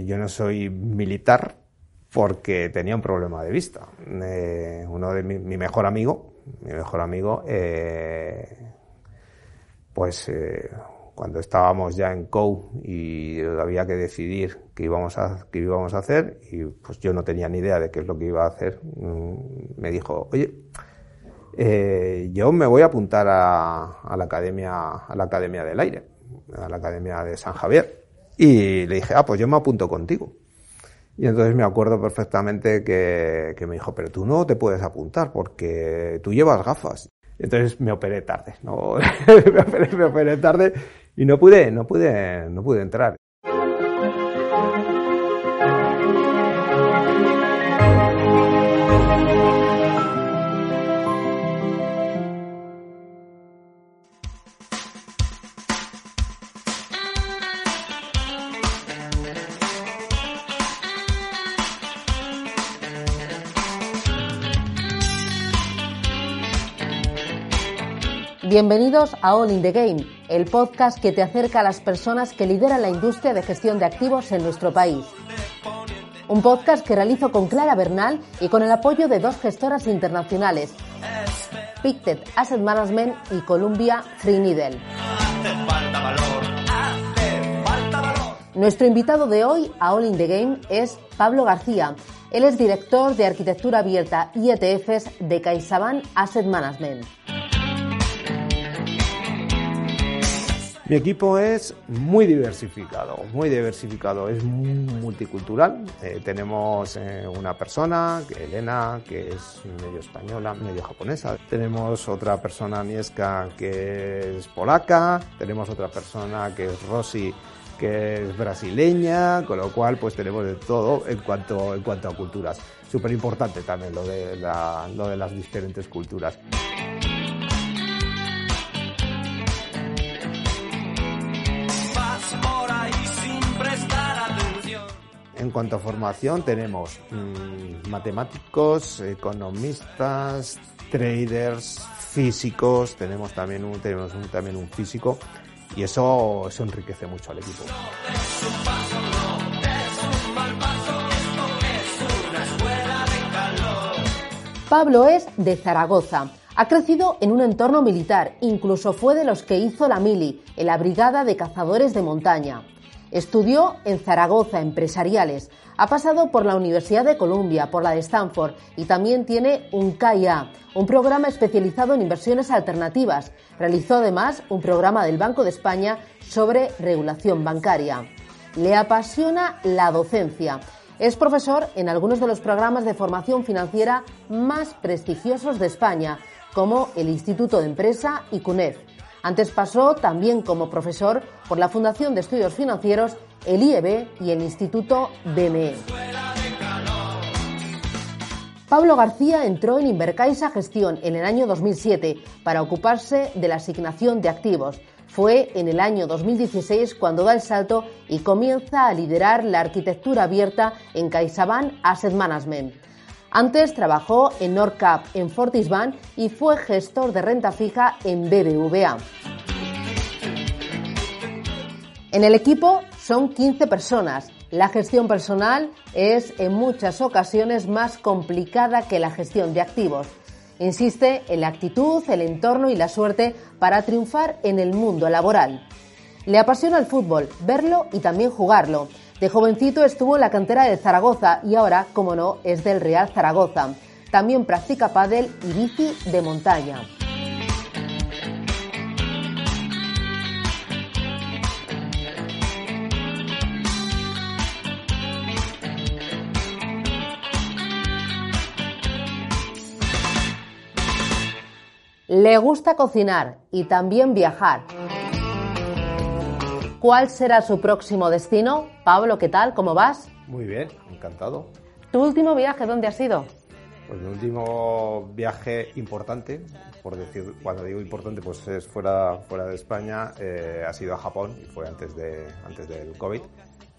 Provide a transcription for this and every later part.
Yo no soy militar porque tenía un problema de vista. Eh, uno de mi, mejor amigo, mi mejor amigo, eh, pues eh, cuando estábamos ya en COU y había que decidir qué íbamos a, qué íbamos a hacer, y pues yo no tenía ni idea de qué es lo que iba a hacer, mm, me dijo, oye, yo me voy a apuntar a, la academia, a la academia del aire, a la academia de San Javier. Y le dije, ah, pues yo me apunto contigo. Y entonces me acuerdo perfectamente que, que me dijo, pero tú no te puedes apuntar porque tú llevas gafas. Entonces me operé tarde, ¿no? me, operé, me operé tarde y no pude, no pude, no pude entrar. Bienvenidos a All in the Game, el podcast que te acerca a las personas que lideran la industria de gestión de activos en nuestro país. Un podcast que realizo con Clara Bernal y con el apoyo de dos gestoras internacionales, Pictet Asset Management y Columbia Free Needle. Nuestro invitado de hoy a All in the Game es Pablo García. Él es director de arquitectura abierta y ETFs de CaixaBank Asset Management. Mi equipo es muy diversificado, muy diversificado, es multicultural. Eh, tenemos eh, una persona, Elena, que es medio española, medio japonesa. Tenemos otra persona, Nieska, que es polaca. Tenemos otra persona que es Rosy, que es brasileña, con lo cual pues tenemos de todo en cuanto, en cuanto a culturas. Súper importante también lo lo de las diferentes culturas. En cuanto a formación, tenemos mm, matemáticos, economistas, traders, físicos, tenemos también un, tenemos también un físico y eso, eso enriquece mucho al equipo. Pablo es de Zaragoza. Ha crecido en un entorno militar, incluso fue de los que hizo la mili, en la Brigada de Cazadores de Montaña. Estudió en Zaragoza Empresariales, ha pasado por la Universidad de Columbia, por la de Stanford y también tiene un KIA, un programa especializado en inversiones alternativas. Realizó además un programa del Banco de España sobre regulación bancaria. Le apasiona la docencia. Es profesor en algunos de los programas de formación financiera más prestigiosos de España, como el Instituto de Empresa y CUNEF. Antes pasó también como profesor por la Fundación de Estudios Financieros, el IEB y el Instituto BME. Pablo García entró en Invercaisa Gestión en el año 2007 para ocuparse de la asignación de activos. Fue en el año 2016 cuando da el salto y comienza a liderar la arquitectura abierta en CaixaBank Asset Management. Antes trabajó en Nordcap, en Fortisbank y fue gestor de renta fija en BBVA. En el equipo son 15 personas. La gestión personal es en muchas ocasiones más complicada que la gestión de activos. Insiste en la actitud, el entorno y la suerte para triunfar en el mundo laboral. Le apasiona el fútbol, verlo y también jugarlo. De jovencito estuvo en la cantera de Zaragoza y ahora, como no, es del Real Zaragoza. También practica pádel y bici de montaña. Le gusta cocinar y también viajar. ¿Cuál será su próximo destino? Pablo, ¿qué tal? ¿Cómo vas? Muy bien, encantado. ¿Tu último viaje dónde ha sido? Pues mi último viaje importante, por decir, cuando digo importante, pues es fuera, fuera de España, eh, ha sido a Japón y fue antes, de, antes del COVID.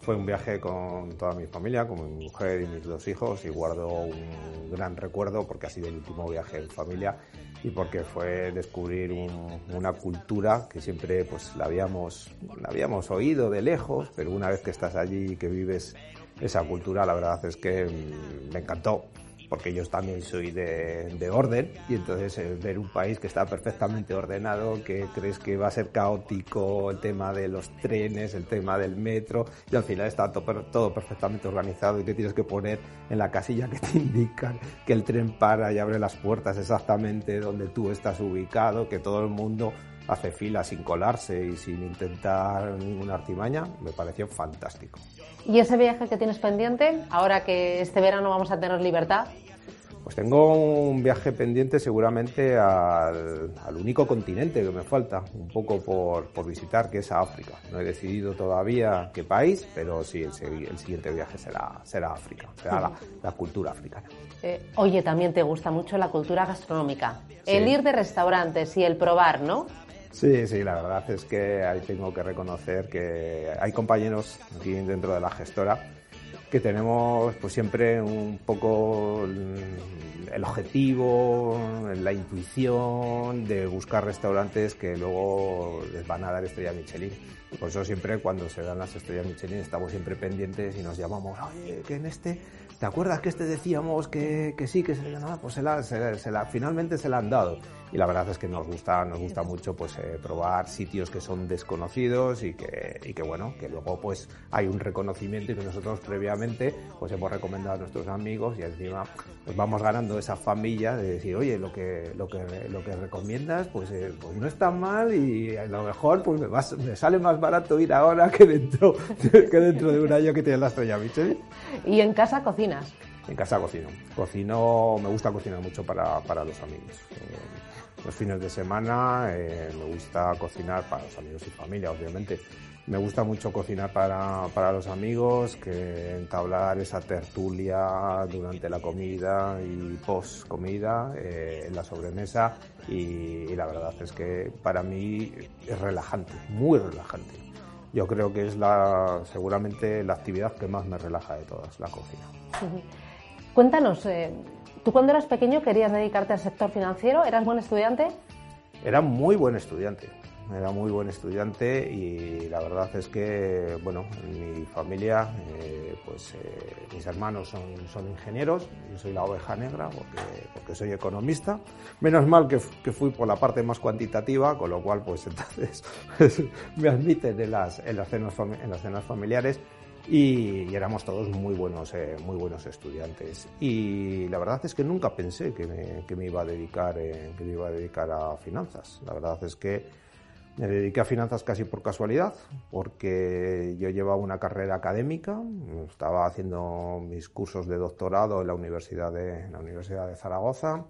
Fue un viaje con toda mi familia, con mi mujer y mis dos hijos y guardo un gran recuerdo porque ha sido el último viaje en familia y porque fue descubrir una cultura que siempre pues la habíamos, la habíamos oído de lejos, pero una vez que estás allí y que vives esa cultura, la verdad es que mm, me encantó porque yo también soy de, orden y entonces eh, ver un país que está perfectamente ordenado, que crees que va a ser caótico el tema de los trenes, el tema del metro y al final está todo, todo perfectamente organizado y te tienes que poner en la casilla que te indican que el tren para y abre las puertas exactamente donde tú estás ubicado, que todo el mundo hace fila sin colarse y sin intentar ninguna artimaña, me pareció fantástico. ¿Y ese viaje que tienes pendiente, ahora que este verano vamos a tener libertad? Pues tengo un viaje pendiente seguramente al, único continente que me falta, un poco por, visitar, que es África. No he decidido todavía qué país, pero sí, el, siguiente viaje será, será África, será la, cultura africana. Eh, oye, también te gusta mucho la cultura gastronómica. El ir de restaurantes y el probar, ¿no? Sí, sí, la verdad es que ahí tengo que reconocer que hay compañeros aquí dentro de la gestora que tenemos pues siempre un poco el objetivo, la intuición de buscar restaurantes que luego les van a dar estrella Michelin. Por eso siempre cuando se dan las estrellas Michelin estamos siempre pendientes y nos llamamos, oye, que en este ¿te acuerdas que este decíamos que, que sí, que se le Pues se la, se, la, finalmente se la han dado. Y la verdad es que nos gusta, nos gusta mucho pues eh, probar sitios que son desconocidos y que, y que bueno, que luego pues hay un reconocimiento y que nosotros previamente pues hemos recomendado a nuestros amigos y encima pues vamos ganando esa familia de decir, oye, lo que, lo que, lo que recomiendas pues, eh, pues no está mal y a lo mejor pues me, me sale más barato ir ahora que dentro, que dentro de un año que tiene la estrella Michelin. ¿Y en casa cocina? En casa cocino. Cocino, me gusta cocinar mucho para, para los amigos. Eh, los fines de semana eh, me gusta cocinar para los amigos y familia, obviamente. Me gusta mucho cocinar para, para los amigos, que entablar esa tertulia durante la comida y post comida, eh, en la sobremesa. Y, y la verdad es que para mí es relajante, muy relajante. Yo creo que es la, seguramente la actividad que más me relaja de todas, la cocina. Cuéntanos, eh, ¿tú cuando eras pequeño querías dedicarte al sector financiero? ¿Eras buen estudiante? Era muy buen estudiante, era muy buen estudiante y la verdad es que, bueno, en mi familia, eh, pues eh, mis hermanos son, son, ingenieros, yo soy la oveja negra porque, porque soy economista. Menos mal que, que, fui por la parte más cuantitativa, con lo cual, pues entonces me admiten en las, en las, cenas, en las cenas familiares y, éramos todos muy buenos, eh, muy buenos estudiantes. Y la verdad es que nunca pensé que me, que me iba a dedicar, eh, que me iba a dedicar a finanzas. La verdad es que me dediqué a finanzas casi por casualidad, porque yo llevaba una carrera académica, estaba haciendo mis cursos de doctorado en la Universidad de, en la Universidad de Zaragoza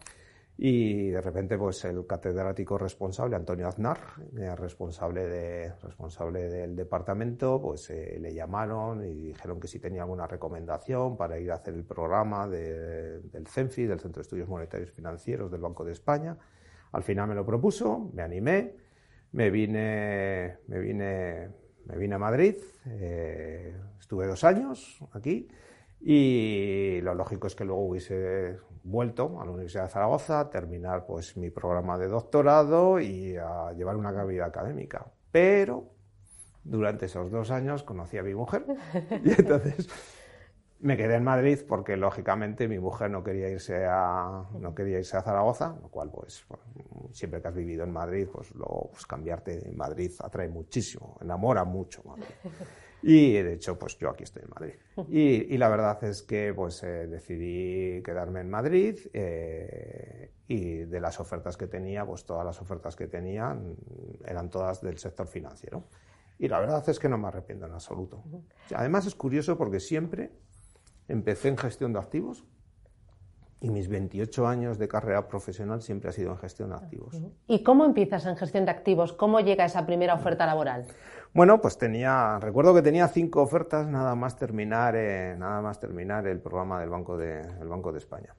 y de repente, pues el catedrático responsable, Antonio Aznar, eh, responsable, de, responsable del departamento, pues eh, le llamaron y dijeron que si tenía alguna recomendación para ir a hacer el programa del CENFI, del Centro de Estudios Monetarios Financieros del Banco de España. Al final me lo propuso, me animé, me vine, me vine, me vine a Madrid, eh, estuve dos años aquí y lo lógico es que luego hubiese vuelto a la Universidad de Zaragoza, terminar pues mi programa de doctorado y a llevar una vida académica. Pero durante esos dos años conocí a mi mujer y entonces me quedé en Madrid porque lógicamente mi mujer no quería irse a no quería irse a Zaragoza, lo cual pues siempre que has vivido en Madrid pues luego pues, cambiarte en Madrid atrae muchísimo, enamora mucho Madrid. Y de hecho, pues yo aquí estoy en Madrid. Y, la verdad es que pues eh, decidí quedarme en Madrid eh, y de las ofertas que tenía, pues todas las ofertas que tenía eran todas del sector financiero. Y la verdad es que no me arrepiento en absoluto. Además es curioso porque siempre empecé en gestión de activos, y mis 28 años de carrera profesional siempre ha sido en gestión de activos. ¿Y cómo empiezas en gestión de activos? ¿Cómo llega esa primera oferta laboral? Bueno, pues tenía, recuerdo que tenía cinco ofertas nada más terminar, eh, nada más terminar el programa del Banco de, el Banco de España.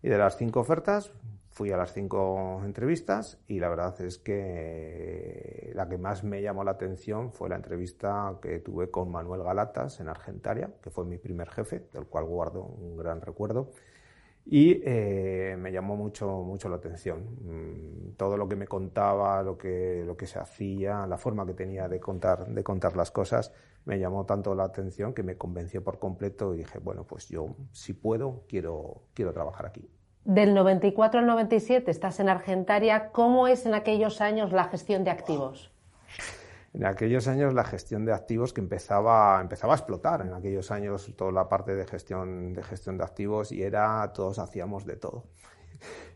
Y de las cinco ofertas, fui a las cinco entrevistas y la verdad es que la que más me llamó la atención fue la entrevista que tuve con Manuel Galatas en Argentaria, que fue mi primer jefe, del cual guardo un gran recuerdo. Y eh, me llamó mucho, mucho la atención. Mm, todo lo que me contaba, lo que, lo que se hacía, la forma que tenía de contar, de contar las cosas, me llamó tanto la atención que me convenció por completo y dije, bueno, pues yo, si puedo, quiero, quiero trabajar aquí. Del 94 al 97 estás en Argentaria. ¿Cómo es en aquellos años la gestión de activos? En aquellos años la gestión de activos que empezaba, empezaba a explotar. En aquellos años toda la parte de gestión, de gestión de activos y era, todos hacíamos de todo.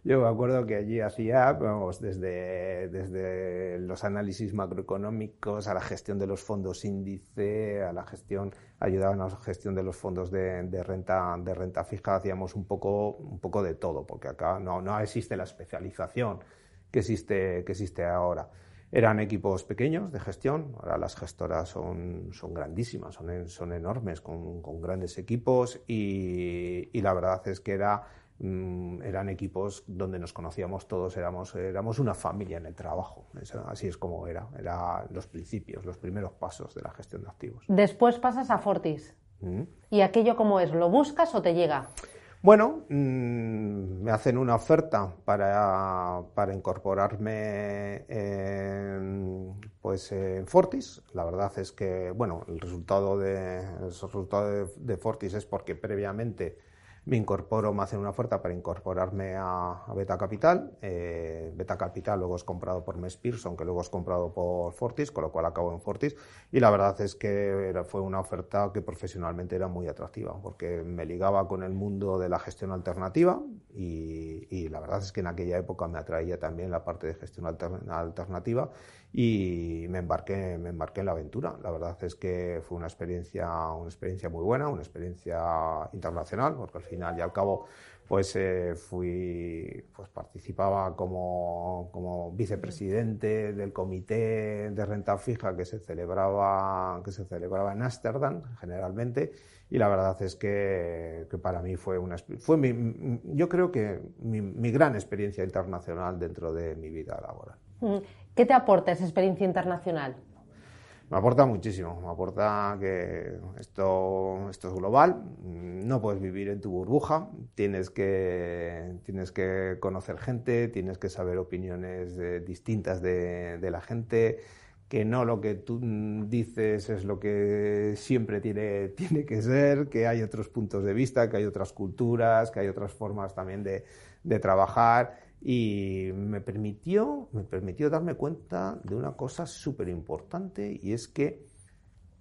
Yo me acuerdo que allí hacía, vamos, desde, desde los análisis macroeconómicos a la gestión de los fondos índice, a la gestión, ayudaban a la gestión de los fondos de, de, renta, de renta fija, hacíamos un poco, un poco de todo, porque acá no, no existe la especialización que existe, que existe ahora. Eran equipos pequeños de gestión, ahora las gestoras son, son grandísimas, son, son enormes, con, con grandes equipos y, y la verdad es que era Mm, eran equipos donde nos conocíamos todos, éramos, éramos una familia en el trabajo. así es como era, eran los principios, los primeros pasos de la gestión de activos. Después pasas a Fortis. Mm. ¿Y aquello cómo es? ¿Lo buscas o te llega? Bueno, mm, me hacen una oferta para, para incorporarme en, pues, en Fortis. La verdad es que, bueno, el resultado de, el resultado de Fortis es porque previamente me incorporo, me hacen una oferta para incorporarme a, Beta Capital. Eh, Beta Capital luego es comprado por Mes Pearson, que luego es comprado por Fortis, con lo cual acabo en Fortis. Y la verdad es que fue una oferta que profesionalmente era muy atractiva, porque me ligaba con el mundo de la gestión alternativa y, la verdad es que en aquella época me atraía también la parte de gestión alternativa y me embarqué, me embarqué en la aventura. La verdad es que fue una experiencia, una experiencia muy buena, una experiencia internacional, porque al final y al cabo pues eh, fui, pues participaba como, como, vicepresidente del comité de renta fija que se celebraba, que se celebraba en Ámsterdam generalmente y la verdad es que, que, para mí fue una fue mi, yo creo que mi, mi gran experiencia internacional dentro de mi vida laboral. ¿Qué te aporta esa experiencia internacional? Me aporta muchísimo, me aporta que esto, esto es global, no puedes vivir en tu burbuja, tienes que, tienes que conocer gente, tienes que saber opiniones distintas de, de, la gente, que no lo que tú dices es lo que siempre tiene, tiene que ser, que hay otros puntos de vista, que hay otras culturas, que hay otras formas también de, de trabajar y me permitió, me permitió darme cuenta de una cosa súper importante y es que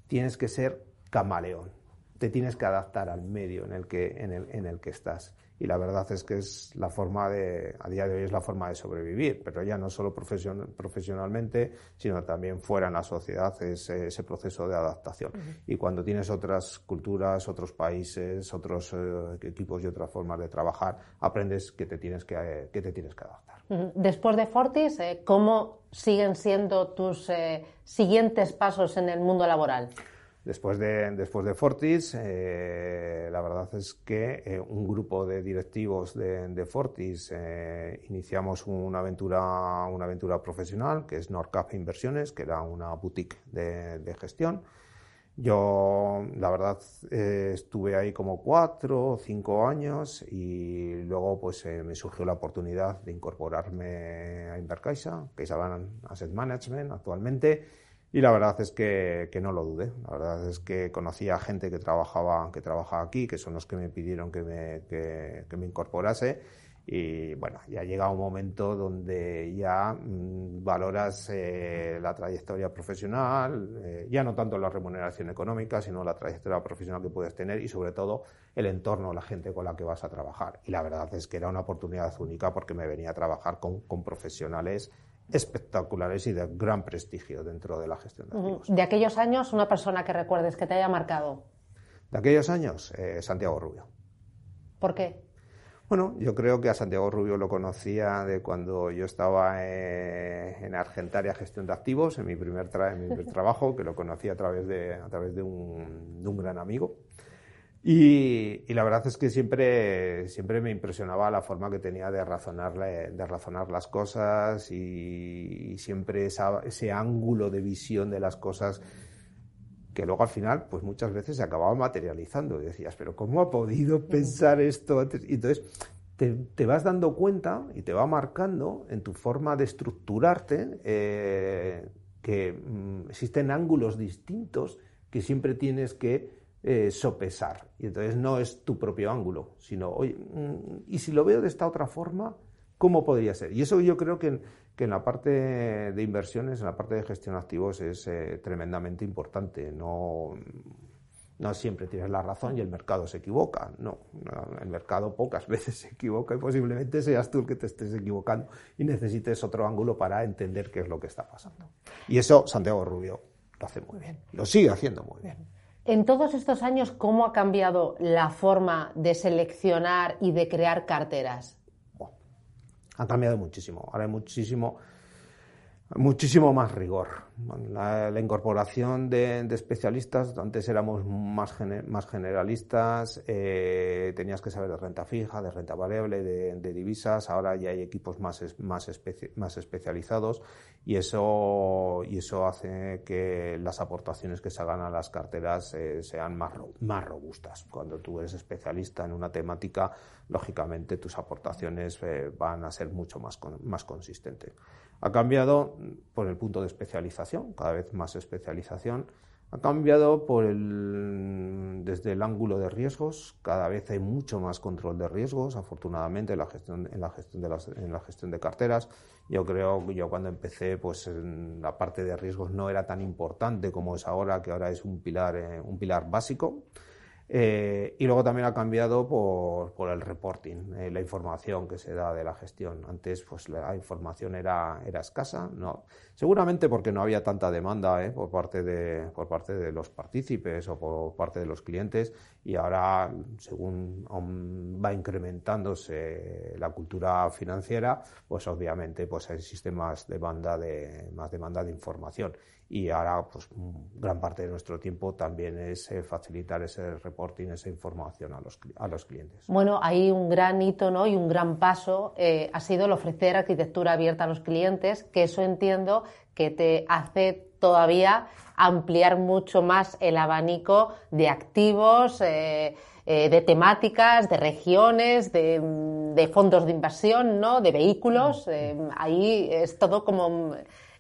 tienes que ser camaleón, te tienes que adaptar al medio en el que, en el, en el que estás y la verdad es que es la forma de, a día de hoy es la forma de sobrevivir, pero ya no solo profesionalmente, sino también fuera en la sociedad es ese proceso de adaptación. Y cuando tienes otras culturas, otros países, otros eh, equipos y otras formas de trabajar, aprendes que te tienes que, que te tienes que adaptar. Después de Fortis, eh, ¿cómo siguen siendo tus eh, siguientes pasos en el mundo laboral? Después de, después de Fortis, eh, la verdad es que eh, un grupo de directivos de, de Fortis eh, iniciamos una aventura, una aventura profesional que es Nordcap Inversiones, que era una boutique de, de gestión. Yo, la verdad, eh, estuve ahí como cuatro o cinco años y luego pues me surgió la oportunidad de incorporarme a Invercaixa, es Asset Management actualmente y la verdad es que, que, no lo dudé. La verdad es que conocía gente que trabajaba, que trabajaba aquí, que son los que me pidieron que me, que, que me incorporase. Y bueno, ya llega un momento donde ya mmm, valoras eh, la trayectoria profesional, eh, ya no tanto la remuneración económica, sino la trayectoria profesional que puedes tener y sobre todo el entorno, la gente con la que vas a trabajar. Y la verdad es que era una oportunidad única porque me venía a trabajar con, con profesionales espectaculares y de gran prestigio dentro de la gestión de activos. De aquellos años, una persona que recuerdes que te haya marcado. De aquellos años, eh, Santiago Rubio. ¿Por qué? Bueno, yo creo que a Santiago Rubio lo conocía de cuando yo estaba eh, en Argentaria Gestión de Activos, en mi primer, trabajo, que lo conocí a través de, a través de un, gran amigo. Y, la verdad es que siempre, siempre me impresionaba la forma que tenía de razonar, de razonar las cosas y, siempre ese ángulo de visión de las cosas que luego al final, pues muchas veces se acababa materializando. Y decías, pero ¿cómo ha podido pensar esto antes? Y entonces te, vas dando cuenta y te va marcando en tu forma de estructurarte eh, que mm, existen ángulos distintos que siempre tienes que eh, sopesar. Y entonces no es tu propio ángulo, sino, oye, mm, y si lo veo de esta otra forma, ¿cómo podría ser? Y eso yo creo que que en la parte de inversiones, en la parte de gestión de activos es eh, tremendamente importante. No, no siempre tienes la razón y el mercado se equivoca. No, el mercado pocas veces se equivoca y posiblemente seas tú el que te estés equivocando y necesites otro ángulo para entender qué es lo que está pasando. Y eso Santiago Rubio lo hace muy bien, lo sigue haciendo muy bien. En todos estos años, ¿cómo ha cambiado la forma de seleccionar y de crear carteras? ha cambiado muchísimo. Ahora hay muchísimo, muchísimo más rigor. La, incorporación de, especialistas, antes éramos más, más generalistas, eh, tenías que saber de renta fija, de renta variable, de, divisas, ahora ya hay equipos más, más, más especializados y eso, y eso hace que las aportaciones que se hagan a las carteras eh, sean más, más robustas. Cuando tú eres especialista en una temática, lógicamente tus aportaciones eh, van a ser mucho más, más consistentes. Ha cambiado por el punto de especialización, cada vez más especialización. Ha cambiado por el, desde el ángulo de riesgos, cada vez hay mucho más control de riesgos, afortunadamente en la gestión, en la gestión, de, las, en la gestión de carteras. Yo creo que yo cuando empecé, pues la parte de riesgos no era tan importante como es ahora, que ahora es un pilar, eh, un pilar básico. Eh, y luego también ha cambiado por, por el reporting, eh, la información que se da de la gestión. Antes pues la información era, escasa, no, seguramente porque no había tanta demanda eh, por, parte de, por parte de los partícipes o por parte de los clientes y ahora según va incrementándose la cultura financiera, pues obviamente pues existe más demanda de, más demanda de información y ahora pues gran parte de nuestro tiempo también es eh, facilitar ese reporting, esa información a los, a los clientes. Bueno, hay un gran hito ¿no? y un gran paso eh, ha sido el ofrecer arquitectura abierta a los clientes, que eso entiendo que te hace todavía ampliar mucho más el abanico de activos, eh, de temáticas, de regiones, de, fondos de inversión, ¿no? de vehículos. Mm. ahí es todo como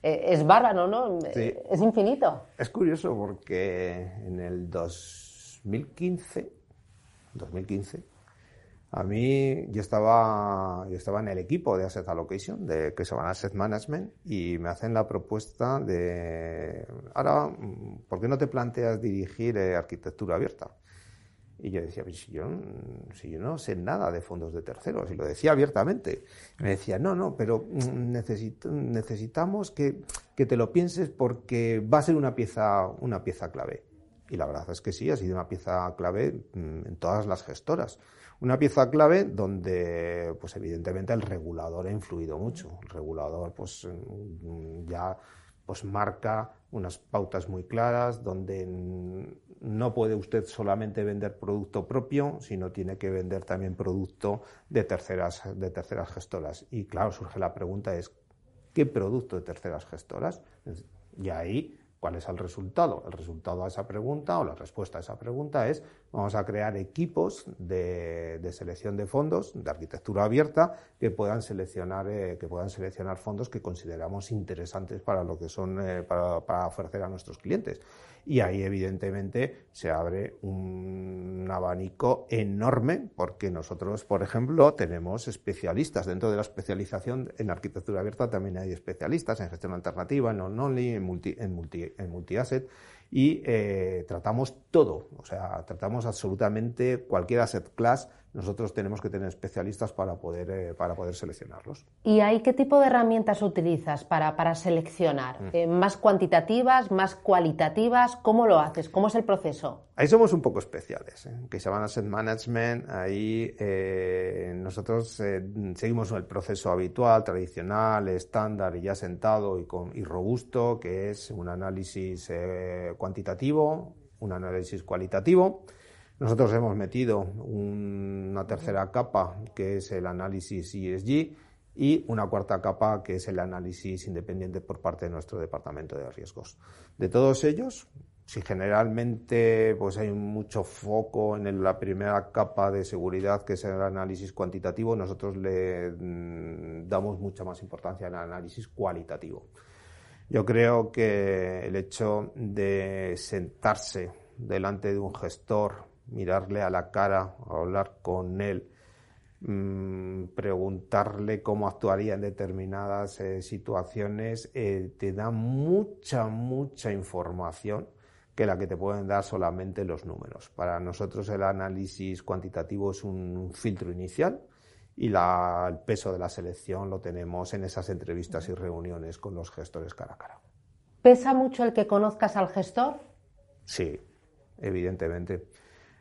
es bárbaro, ¿no? Es infinito. Es curioso porque en el 2015, 2015, a mí yo estaba, yo estaba en el equipo de Asset Allocation, de que se llama Asset Management, y me hacen la propuesta de, ahora, ¿por qué no te planteas dirigir eh, arquitectura abierta? Y yo decía, pues si yo, si yo no sé nada de fondos de terceros, y lo decía abiertamente. me decía, no, no, pero mm, necesitamos que, que, te lo pienses porque va a ser una pieza, una pieza clave. Y la verdad es que sí, ha sido una pieza clave mm, en todas las gestoras. Una pieza clave donde, pues evidentemente, el regulador ha influido mucho. El regulador, pues mm, ya pues marca unas pautas muy claras donde no puede usted solamente vender producto propio, sino tiene que vender también producto de terceras, de terceras gestoras. Y claro, surge la pregunta es, ¿qué producto de terceras gestoras? Y ahí ¿Cuál es el resultado? El resultado a esa pregunta o la respuesta a esa pregunta es vamos a crear equipos de, selección de fondos de arquitectura abierta que puedan seleccionar eh, que puedan seleccionar fondos que consideramos interesantes para lo que son eh, para ofrecer a nuestros clientes y ahí evidentemente se abre un abanico enorme porque nosotros, por ejemplo, tenemos especialistas. Dentro de la especialización en arquitectura abierta, también hay especialistas en gestión alternativa, en non-only, en multi, en multi, en multi-asset y eh, tratamos todo, o sea, tratamos absolutamente cualquier asset class nosotros tenemos que tener especialistas para poder, eh, para poder seleccionarlos. ¿Y ahí qué tipo de herramientas utilizas para, para seleccionar? Mm. Eh, ¿Más cuantitativas, más cualitativas? ¿Cómo lo haces? ¿Cómo es el proceso? Ahí somos un poco especiales. ¿eh? que se llama Asset Management, ahí nosotros seguimos el proceso habitual, tradicional, estándar y ya sentado y, con, y robusto, que es un análisis cuantitativo, un análisis cualitativo. Nosotros hemos metido una tercera capa, que es el análisis ESG, y una cuarta capa que es el análisis independiente por parte de nuestro departamento de riesgos. De todos ellos, si generalmente pues hay mucho foco en la primera capa de seguridad que es el análisis cuantitativo, nosotros le mm, damos mucha más importancia al análisis cualitativo. Yo creo que el hecho de sentarse delante de un gestor, mirarle a la cara, hablar con él, Mm, preguntarle cómo actuaría en determinadas eh, situaciones, eh, te da mucha, mucha información que la que te pueden dar solamente los números. Para nosotros el análisis cuantitativo es un filtro inicial y el peso de la selección lo tenemos en esas entrevistas y reuniones con los gestores cara a cara. ¿Pesa mucho el que conozcas al gestor? Sí, evidentemente.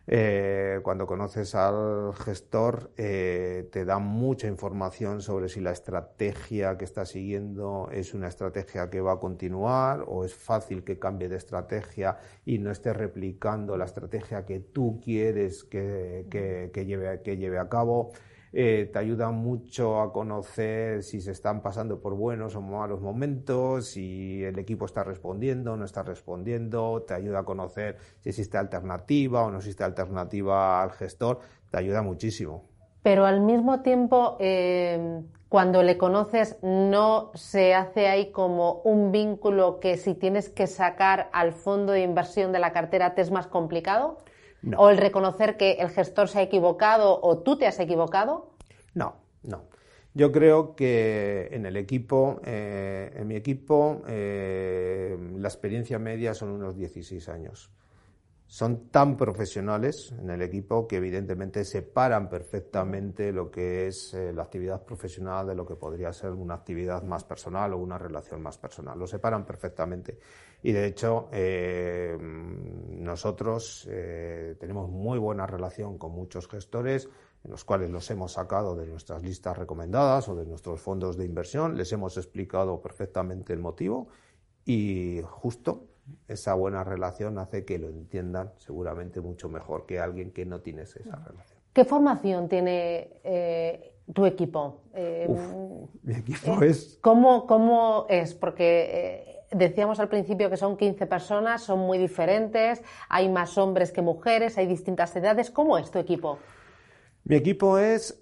Eh, cuando conoces al gestor, eh, te da mucha información sobre si la estrategia que está siguiendo es una estrategia que va a continuar o es fácil que cambie de estrategia y no esté replicando la estrategia que tú quieres que, que, lleve, que lleve a cabo. Eh, te ayuda mucho a conocer si se están pasando por buenos o malos momentos, si el equipo está respondiendo o no está respondiendo, te ayuda a conocer si existe alternativa o no existe alternativa al gestor, te ayuda muchísimo. Pero al mismo tiempo, eh, cuando le conoces, ¿no se hace ahí como un vínculo que si tienes que sacar al fondo de inversión de la cartera te es más complicado? ¿O el reconocer que el gestor se ha equivocado o tú te has equivocado? No, no. Yo creo que en el equipo, eh, en mi equipo, eh, la experiencia media son unos 16 años. Son tan profesionales en el equipo que evidentemente separan perfectamente lo que es eh, la actividad profesional de lo que podría ser una actividad más personal o una relación más personal. Lo separan perfectamente. Y de hecho, nosotros tenemos muy buena relación con muchos gestores en los cuales los hemos sacado de nuestras listas recomendadas o de nuestros fondos de inversión, les hemos explicado perfectamente el motivo y justo esa buena relación hace que lo entiendan seguramente mucho mejor que alguien que no tiene esa relación. ¿Qué formación tiene eh, tu equipo? Eh, mi equipo eh, es... ¿Cómo, ¿Cómo, es? Porque decíamos al principio que son 15 personas, son muy diferentes, hay más hombres que mujeres, hay distintas edades. ¿Cómo es tu equipo? Mi equipo es,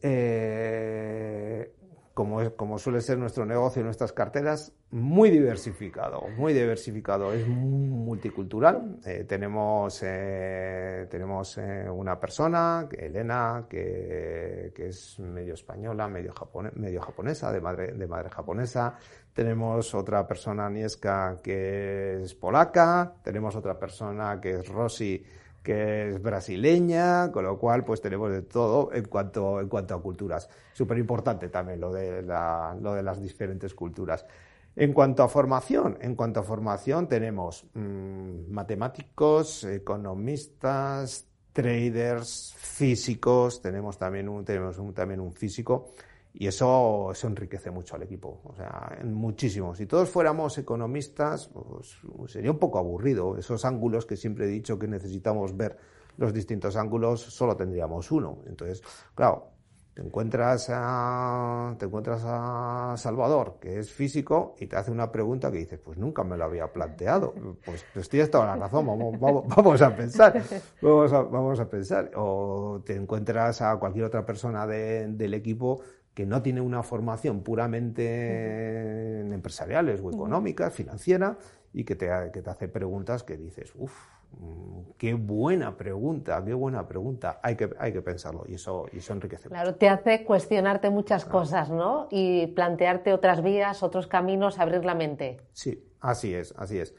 eh, como, como suele ser nuestro negocio y nuestras carteras, muy diversificado, muy diversificado, es multicultural. Eh, tenemos eh, tenemos una persona, Elena, que, que, es medio española, medio, medio japonesa, de madre, de madre japonesa. Tenemos otra persona, Nieska, que es polaca. Tenemos otra persona que es Rosy, que es brasileña, con lo cual pues tenemos de todo en cuanto, en cuanto a culturas. Súper importante también lo de, la, lo de las diferentes culturas. En cuanto a formación, en cuanto a formación tenemos mm, matemáticos, economistas, traders, físicos, tenemos también un, tenemos también un físico y eso, eso enriquece mucho al equipo, o sea, muchísimo. Si todos fuéramos economistas, pues, sería un poco aburrido. Esos ángulos que siempre he dicho que necesitamos ver los distintos ángulos, solo tendríamos uno. Entonces, claro, te encuentras a, te encuentras a Salvador, que es físico, y te hace una pregunta que dices, pues nunca me lo había planteado. Pues, pues tienes toda la razón, vamos, vamos, a pensar, vamos a, vamos a pensar. O te encuentras a cualquier otra persona del equipo que no tiene una formación puramente empresariales o económicas, financiera, y que te, que te hace preguntas que dices, uff, mm, qué buena pregunta, qué buena pregunta, hay que, hay que pensarlo y eso, y eso enriquece. Claro, te hace cuestionarte muchas cosas, ¿no? Y plantearte otras vías, otros caminos, abrir la mente. Sí, así es, así es.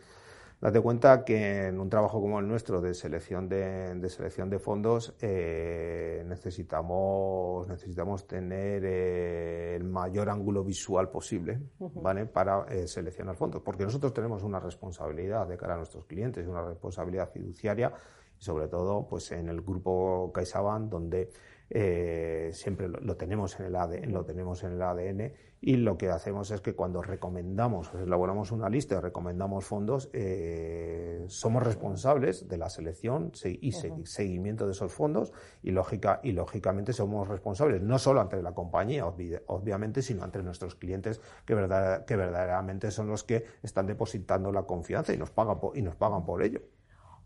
Date cuenta que en un trabajo como el nuestro de selección de, selección de fondos eh, necesitamos, necesitamos tener eh, el mayor ángulo visual posible ¿vale? para eh, seleccionar fondos, porque nosotros tenemos una responsabilidad de cara a nuestros clientes, una responsabilidad fiduciaria sobre todo pues en el grupo CaixaBank donde eh, siempre lo, tenemos en el ADN, lo tenemos en el ADN y lo que hacemos es que cuando recomendamos, elaboramos una lista, recomendamos fondos, eh, somos responsables de la selección y seguimiento de esos fondos y, lógica, y lógicamente somos responsables no solo ante la compañía, obviamente, sino ante nuestros clientes que, verdad, que verdaderamente son los que están depositando la confianza y nos pagan y nos pagan por ello.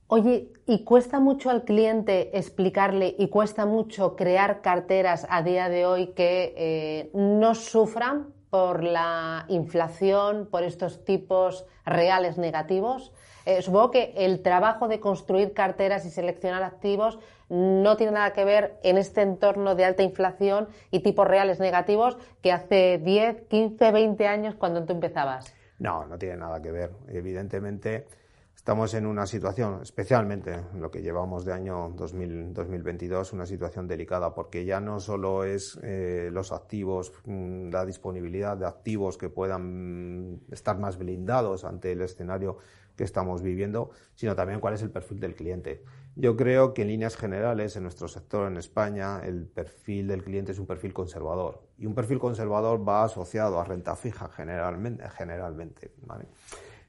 Oye, ¿y cuesta mucho al cliente explicarle y cuesta mucho crear carteras a día de hoy que eh, no sufran por la inflación, por estos tipos reales negativos? Eh, supongo que el trabajo de construir carteras y seleccionar activos no tiene nada que ver en este entorno de alta inflación y tipos reales negativos que hace 10, 15, 20 años cuando tú empezabas. No, no tiene nada que ver. Evidentemente Estamos en una situación, especialmente en lo que llevamos de año 2022, una situación delicada, porque ya no solo es eh, los activos, mm, la disponibilidad de activos que puedan mm, estar más blindados ante el escenario que estamos viviendo, sino también cuál es el perfil del cliente. Yo creo que en líneas generales, en nuestro sector en España, el perfil del cliente es un perfil conservador. Y un perfil conservador va asociado a renta fija generalmente. generalmente.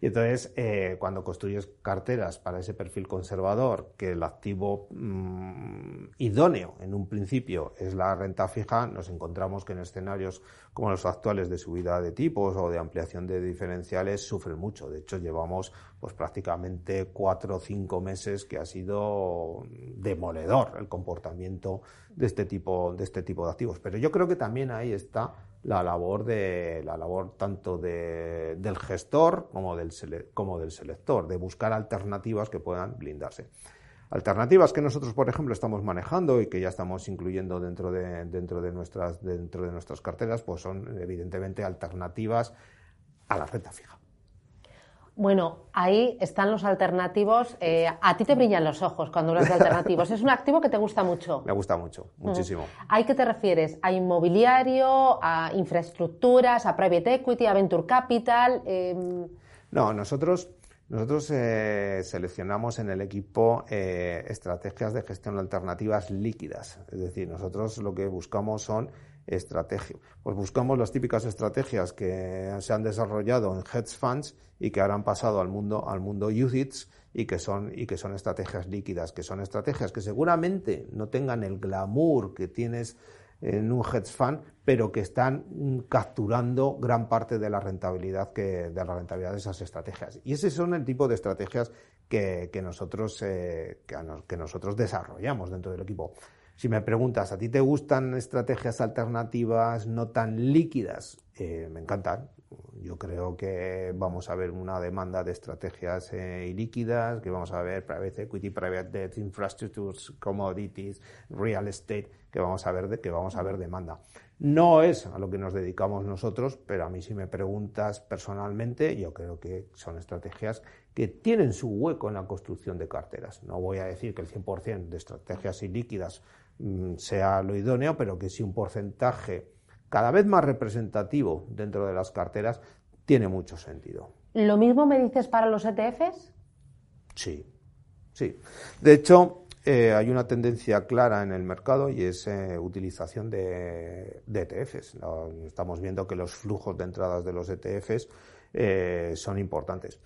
Y entonces, eh, cuando construyes carteras para ese perfil conservador, que el activo mm, idóneo en un principio es la renta fija, nos encontramos que en escenarios como los actuales de subida de tipos o de ampliación de diferenciales sufren mucho. De hecho, llevamos pues prácticamente cuatro o cinco meses que ha sido demoledor el comportamiento de este tipo de este tipo de activos. Pero yo creo que también ahí está la labor de la labor tanto del gestor como del como del selector, de buscar alternativas que puedan blindarse. Alternativas que nosotros, por ejemplo, estamos manejando y que ya estamos incluyendo dentro de, dentro de, nuestras, dentro de nuestras carteras, pues son evidentemente alternativas a la renta fija. Bueno, ahí están los alternativos. Eh, a ti te brillan los ojos cuando hablas de alternativos. ¿Es un activo que te gusta mucho? Me gusta mucho, muchísimo. ¿A qué te refieres? ¿A inmobiliario, a infraestructuras, a private equity, a venture capital? Em, no, nosotros, nosotros eh, seleccionamos en el equipo eh, estrategias de gestión alternativas líquidas. Es decir, nosotros lo que buscamos son estrategia. Pues buscamos las típicas estrategias que se han desarrollado en hedge funds y que ahora han pasado al mundo, al mundo UCITS y que son, y que son estrategias líquidas, que son estrategias que seguramente no tengan el glamour que tienes en un hedge fund, pero que están capturando gran parte de la rentabilidad que, de la rentabilidad de esas estrategias. Y ese son el tipo de estrategias que, nosotros, eh, que nosotros desarrollamos dentro del equipo. Si me preguntas, ¿a ti te gustan estrategias alternativas no tan líquidas? Eh, me encantan. Yo creo que vamos a ver una demanda de estrategias eh, ilíquidas, que vamos a ver private equity, private debt, infrastructures, commodities, real estate, que vamos a ver de, que vamos a ver demanda. No es a lo que nos dedicamos nosotros, pero a mí si me preguntas personalmente, yo creo que son estrategias que tienen su hueco en la construcción de carteras. No voy a decir que el 100% de estrategias ilíquidas sea lo idóneo, pero que si un porcentaje cada vez más representativo dentro de las carteras tiene mucho sentido. ¿Lo mismo me dices para los ETFs? Sí, sí. De hecho, eh, hay una tendencia clara en el mercado y es eh, utilización de, ETFs. E estamos viendo que los flujos de entradas de los ETFs eh, son importantes.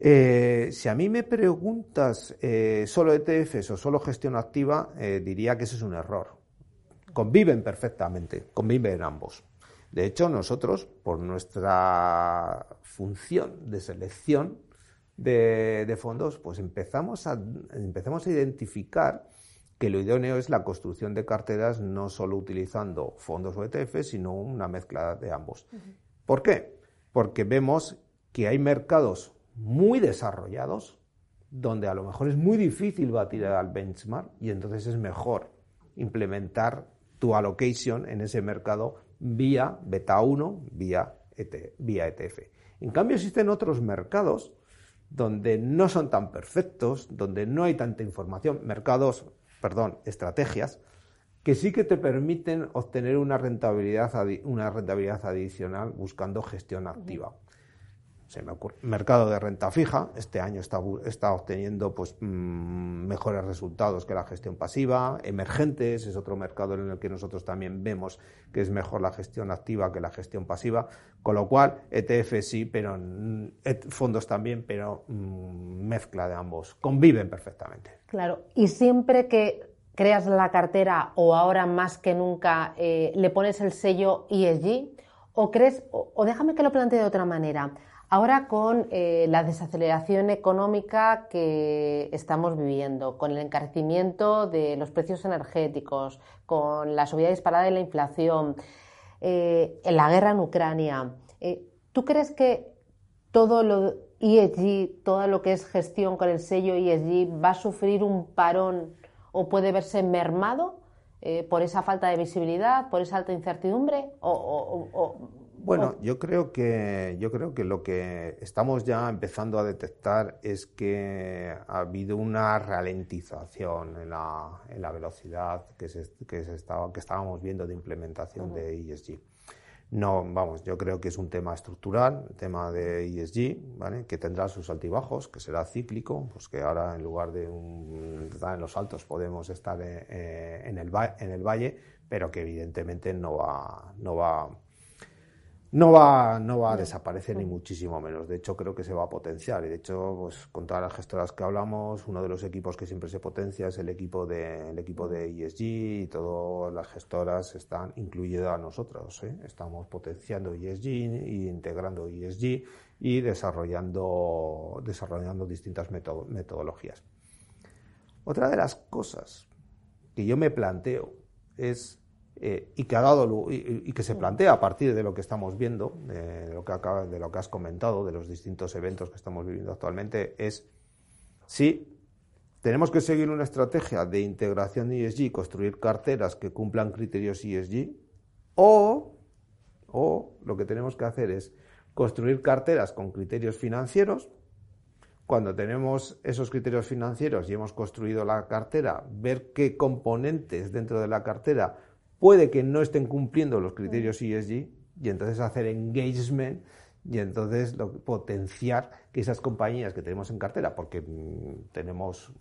Eh, si a mí me preguntas eh, solo ETFs o solo gestión activa, eh, diría que ese es un error. Conviven perfectamente, conviven ambos. De hecho, nosotros, por nuestra función de selección de, fondos, pues empezamos a, empezamos a identificar que lo idóneo es la construcción de carteras no solo utilizando fondos o ETFs, sino una mezcla de ambos. ¿Por qué? Porque vemos que hay mercados muy desarrollados, donde a lo mejor es muy difícil batir al benchmark y entonces es mejor implementar tu allocation en ese mercado vía beta 1, vía, e vía ETF. En cambio existen otros mercados donde no son tan perfectos, donde no hay tanta información, mercados, perdón, estrategias, que sí que te permiten obtener una rentabilidad, una rentabilidad adicional buscando gestión activa. Se me ocurre, mercado de renta fija, este año está, obteniendo pues, mm, mejores resultados que la gestión pasiva, emergentes es otro mercado en el que nosotros también vemos que es mejor la gestión activa que la gestión pasiva, con lo cual ETF sí, pero fondos también, pero mm, mezcla de ambos, conviven perfectamente. Claro, y siempre que creas la cartera o ahora más que nunca eh, le pones el sello ESG, o crees, o déjame que lo plantee de otra manera, Ahora con eh, la desaceleración económica que estamos viviendo, con el encarecimiento de los precios energéticos, con la subida disparada de la inflación, eh, en la guerra en Ucrania, eh, ¿tú crees que todo lo ESG, todo lo que es gestión con el sello ESG va a sufrir un parón o puede verse mermado por esa falta de visibilidad, por esa alta incertidumbre? o bueno, yo creo que yo creo que lo que estamos ya empezando a detectar es que ha habido una ralentización en la, en la velocidad que se, que se estaba que estábamos viendo de implementación de ESG. No, vamos, yo creo que es un tema estructural, el tema de ESG, ¿vale? que tendrá sus altibajos, que será cíclico, pues que ahora en lugar de estar en los altos podemos estar eh, eh, en, el, en el valle, pero que evidentemente no va, no va no va, no va a desaparecer ni muchísimo menos. De hecho, creo que se va a potenciar. Y de hecho, pues, con todas las gestoras que hablamos, uno de los equipos que siempre se potencia es el equipo de, el equipo de ESG y todas las gestoras están incluidas a nosotros. ¿eh? Estamos potenciando ESG y integrando ESG y desarrollando, desarrollando distintas metodologías. Otra de las cosas que yo me planteo es eh, y que ha dado y, que se plantea a partir de lo que estamos viendo, de lo que acaba, de lo que has comentado, de los distintos eventos que estamos viviendo actualmente, es si tenemos que seguir una estrategia de integración de ESG, construir carteras que cumplan criterios ESG, o, o lo que tenemos que hacer es construir carteras con criterios financieros. Cuando tenemos esos criterios financieros y hemos construido la cartera, ver qué componentes dentro de la cartera puede que no estén cumpliendo los criterios ESG y entonces hacer engagement y entonces potenciar que esas compañías que tenemos en cartera, porque mm, tenemos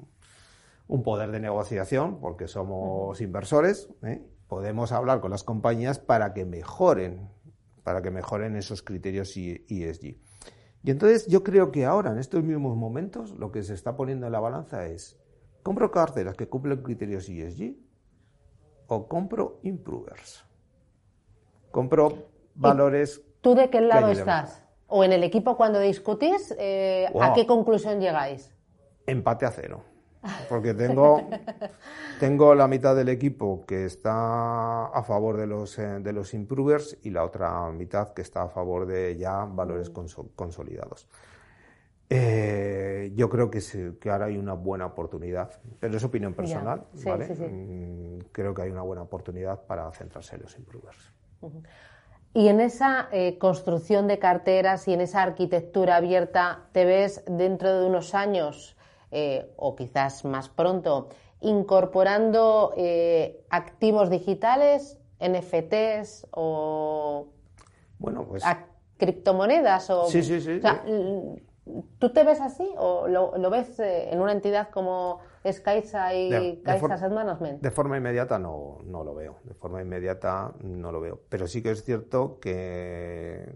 un poder de negociación, porque somos inversores, ¿eh? podemos hablar con las compañías para que mejoren, para que mejoren esos criterios ESG. Y entonces yo creo que ahora, en estos mismos momentos, lo que se está poniendo en la balanza es, ¿compro carteras que cumplen criterios ESG o compro improvers. Compro valores. ¿Tú de qué lado estás? ¿O en el equipo cuando discutís, eh, a qué conclusión llegáis? Empate a cero. Porque tengo, tengo la mitad del equipo que está a favor de los, eh, de los improvers y la otra mitad que está a favor de ya valores mm. consolidados. Eh, yo creo que, que, ahora hay una buena oportunidad, pero es opinión personal, ¿vale? Mm, creo que hay una buena oportunidad para centrarse en los improvers. Y en esa eh, construcción de carteras y en esa arquitectura abierta, ¿te ves dentro de unos años eh, o quizás más pronto incorporando activos digitales, NFTs o bueno, pues... criptomonedas? O, sí, sí, sí. ¿Tú te ves así o lo, ves eh, en una entidad como es Caixa y de, Caixa Asset Management? De forma inmediata no, no lo veo, de forma inmediata no lo veo. Pero sí que es cierto que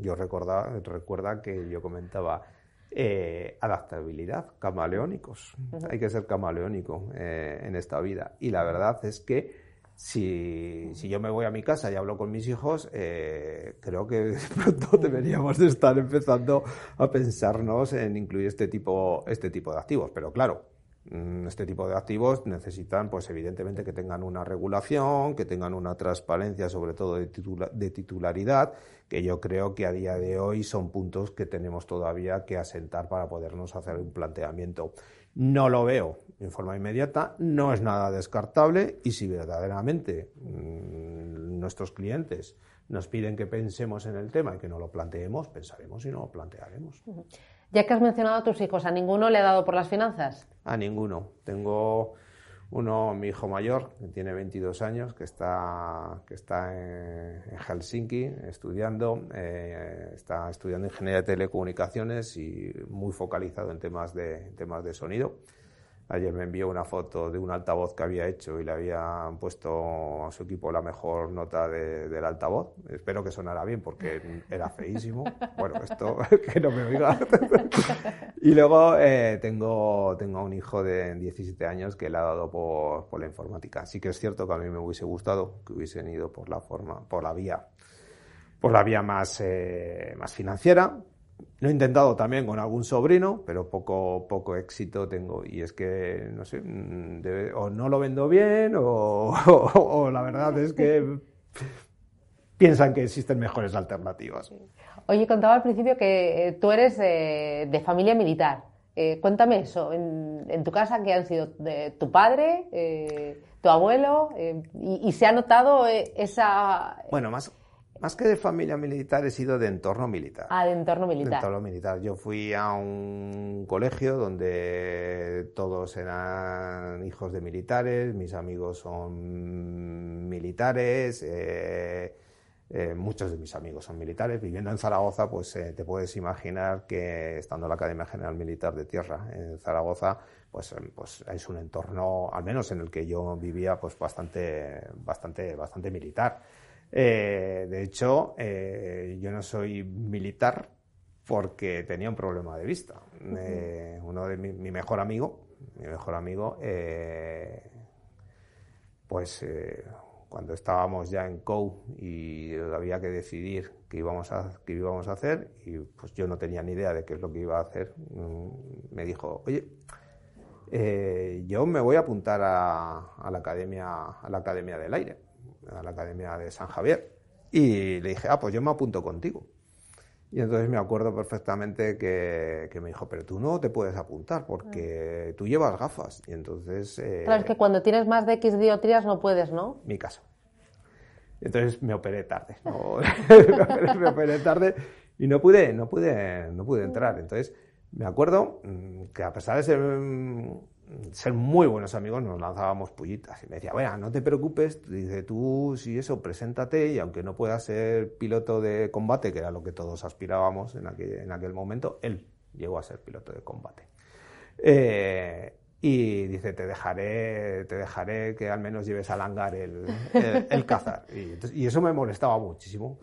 yo recuerda, recuerda que yo comentaba eh, adaptabilidad, camaleónicos. Hay que ser camaleónico eh, en esta vida. Y la verdad es que si, si, yo me voy a mi casa y hablo con mis hijos, eh, creo que pronto deberíamos de estar empezando a pensarnos en incluir este tipo, este tipo de activos. Pero claro, mm, este tipo de activos necesitan, pues evidentemente, que tengan una regulación, que tengan una transparencia, sobre todo de, de titularidad, que yo creo que a día de hoy son puntos que tenemos todavía que asentar para podernos hacer un planteamiento. No lo veo en forma inmediata, no es nada descartable y si verdaderamente mm, nuestros clientes nos piden que pensemos en el tema y que no lo planteemos, pensaremos y no lo plantearemos. Ya que has mencionado a tus hijos, ¿a ninguno le ha dado por las finanzas? A ninguno. Tengo Uno, mi hijo mayor, que tiene 22 años, que está, que está en, Helsinki estudiando, eh, está estudiando ingeniería de telecomunicaciones y muy focalizado en temas de, temas de sonido. Ayer me envió una foto de un altavoz que había hecho y le habían puesto a su equipo la mejor nota del altavoz. Espero que sonara bien porque era feísimo. Bueno, esto que no me oiga. y luego eh, tengo, tengo un hijo de 17 años que le ha dado por, por, la informática. Sí que es cierto que a mí me hubiese gustado que hubiesen ido por la forma, por la vía, por la vía más, eh, más financiera, lo he intentado también con algún sobrino, pero poco, poco éxito tengo. Y es que, no sé, mm, o no lo vendo bien o, la verdad es que piensan que existen mejores alternativas. Oye, contaba al principio que eh, tú eres de familia militar. Eh, cuéntame eso, en, tu casa, que han sido de tu padre, eh, tu abuelo, y, y, se ha notado esa... Bueno, más, más que de familia militar, he sido de entorno militar. Ah, de entorno militar. De entorno militar. Yo fui a un colegio donde todos eran hijos de militares, mis amigos son militares, eh, eh, muchos de mis amigos son militares. Viviendo en Zaragoza, pues eh, te puedes imaginar que estando en la Academia General Militar de Tierra en Zaragoza, pues, pues es un entorno, al menos en el que yo vivía, pues bastante, bastante, bastante militar. Eh, de hecho, eh, yo no soy militar porque tenía un problema de vista. Eh, uno de mi, mejor amigo, mi mejor amigo, pues cuando estábamos ya en COU y había que decidir qué íbamos a, qué íbamos a hacer, y pues yo no tenía ni idea de qué es lo que iba a hacer, mm, me dijo, oye, yo me voy a apuntar a, la academia, a la Academia del Aire a la Academia de San Javier. Y le dije, ah, pues yo me apunto contigo. Y entonces me acuerdo perfectamente que, me dijo, pero tú no te puedes apuntar porque tú llevas gafas. Y entonces... Eh, claro, es que cuando tienes más de X dioptrías no puedes, ¿no? Mi caso. Entonces me operé tarde. me operé tarde y no pude, no pude, no pude entrar. Entonces me acuerdo mm, que a pesar de ser mm, ser muy buenos amigos, nos lanzábamos pullitas. Y me decía, bueno, no te preocupes, dice tú, si eso, preséntate y aunque no puedas ser piloto de combate, que era lo que todos aspirábamos en aquel, en aquel momento, él llegó a ser piloto de combate. Eh, y dice, te dejaré, te dejaré que al menos lleves al hangar el, el, cazar. Y, y, eso me molestaba muchísimo.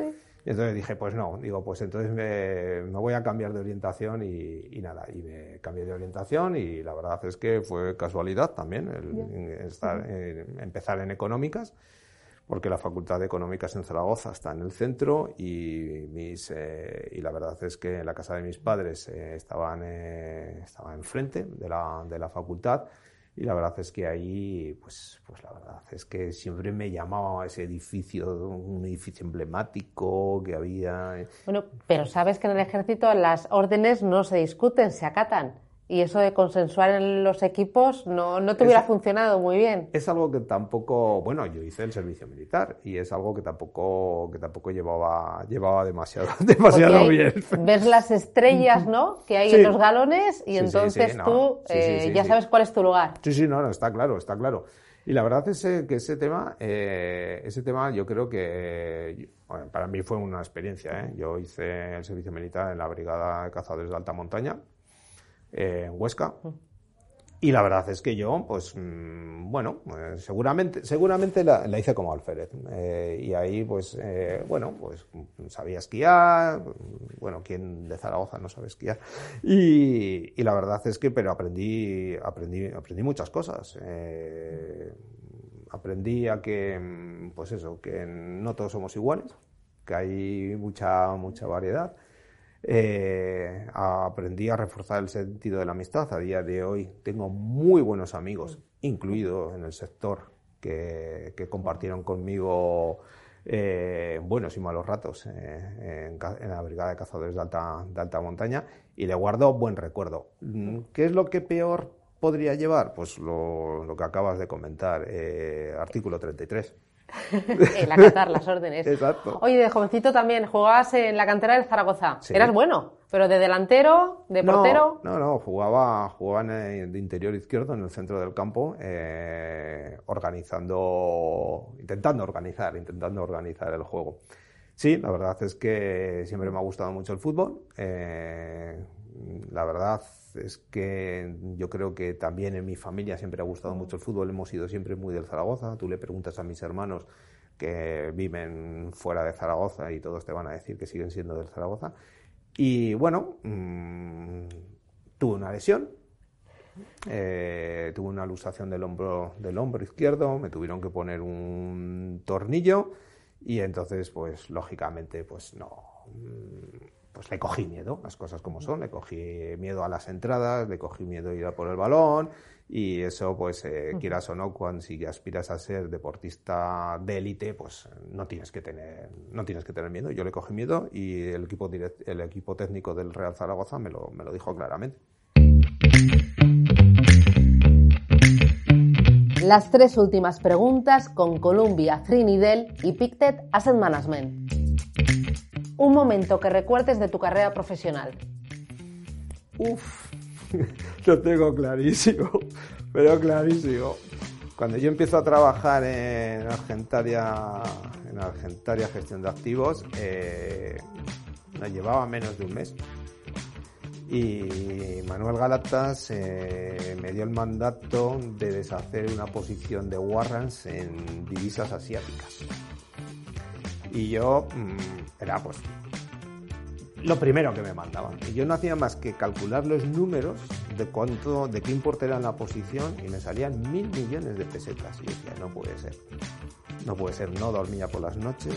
Y entonces dije, pues no, digo, pues entonces me, me voy a cambiar de orientación y, nada, y me cambié de orientación y la verdad es que fue casualidad también el, estar, empezar en económicas, porque la Facultad de Económicas en Zaragoza está en el centro y, mis, eh, y la verdad es que en la casa de mis padres eh, estaban, eh, estaba enfrente de la, de la facultad y la verdad es que ahí, pues, pues la verdad es que siempre me llamaba ese edificio, un edificio emblemático que había. Bueno, pero sabes que en el ejército las órdenes no se discuten, se acatan y eso de consensuar en los equipos no, no te hubiera funcionado muy bien. Es algo que tampoco, bueno, yo hice el servicio militar y es algo que tampoco, que tampoco llevaba, llevaba demasiado, demasiado bien. Ves las estrellas, ¿no? Que hay en los galones y entonces tú eh, ya sabes cuál es tu lugar. Sí, sí, no, no, está claro, está claro. Y la verdad es que ese tema, eh, ese tema yo creo que para mí fue una experiencia. ¿eh? Yo hice el servicio militar en la Brigada de Cazadores de Alta Montaña en Huesca. Y la verdad es que yo, pues, mm, bueno, eh, seguramente, seguramente la, hice como alférez. Eh, y ahí, pues, eh, bueno, pues sabía esquiar. Bueno, quien de Zaragoza no sabe esquiar. Y la verdad es que, pero aprendí, aprendí, aprendí muchas cosas. aprendí a que, pues eso, que no todos somos iguales, que hay mucha, mucha variedad eh, aprendí a reforzar el sentido de la amistad. A día de hoy tengo muy buenos amigos, incluidos en el sector, que, compartieron conmigo eh, buenos y malos ratos eh, en, la Brigada de Cazadores de Alta, de alta Montaña y le guardo buen recuerdo. Mm, ¿Qué es lo que peor podría llevar? Pues lo, que acabas de comentar, artículo 33. el acatar las órdenes. Exacto. Oye, de jovencito también jugabas en la cantera del Zaragoza. Eras bueno, pero de delantero, de portero. No, no, jugaba, jugaba en de interior izquierdo en el centro del campo, eh, organizando, intentando organizar, intentando organizar el juego. Sí, la verdad es que siempre me ha gustado mucho el fútbol. Eh, la verdad es que yo creo que también en mi familia siempre ha gustado mucho el fútbol. Hemos sido siempre muy del Zaragoza. Tú le preguntas a mis hermanos que viven fuera de Zaragoza y todos te van a decir que siguen siendo del Zaragoza. Y bueno, mmm, tuve una lesión, eh, tuve una luxación del hombro, del hombro izquierdo, me tuvieron que poner un tornillo y entonces, pues lógicamente, pues no pues le cogí miedo, las cosas como son, le cogí miedo a las entradas, le cogí miedo a ir a por el balón y eso, pues, eh, quieras o no, cuando si aspiras a ser deportista de élite, pues no tienes que tener, no tienes que tener miedo. Yo le cogí miedo y el equipo, el equipo técnico del Real Zaragoza me lo, me lo dijo claramente. Las tres últimas preguntas con Columbia, Trinidad y Pictet Asset Management un momento que recuerdes de tu carrera profesional. Uf, lo tengo clarísimo, pero clarísimo. Cuando yo empiezo a trabajar en Argentaria, en Argentaria Gestión de Activos, eh, me llevaba menos de un mes. Y Manuel Galatas eh, me dio el mandato de deshacer una posición de warrants en divisas asiáticas. Y yo mm, era pues lo primero que me mandaban. Y yo no hacía más que calcular los números de cuánto, de qué importe era la posición y me salían mil millones de pesetas. Y yo decía, no puede ser. No puede ser, no dormía por las noches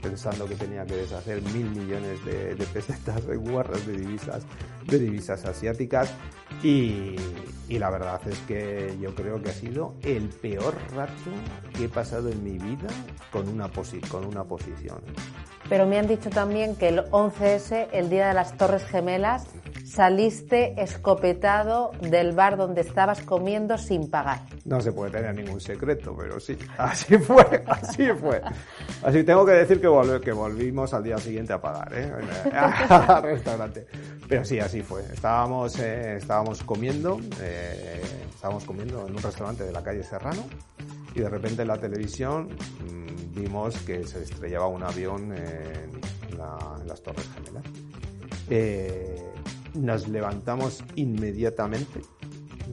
pensando que tenía que deshacer mil millones de, pesetas de guarras de divisas, de divisas asiáticas. Y, la verdad es que yo creo que ha sido el peor rato que he pasado en mi vida con una, con una posición. Pero me han dicho también que el 11S, el día de las Torres Gemelas, saliste escopetado del bar donde estabas comiendo sin pagar. No se puede tener ningún secreto, pero sí, así fue, así fue. Así tengo que decir que, volvimos al día siguiente a pagar, ¿eh? al restaurante. Pero sí, así fue. Estábamos, eh, estábamos comiendo, eh, estábamos comiendo en un restaurante de la calle Serrano y de repente en la televisión mm, vimos que se estrellaba un avión en, las Torres Gemelas. Eh, nos levantamos inmediatamente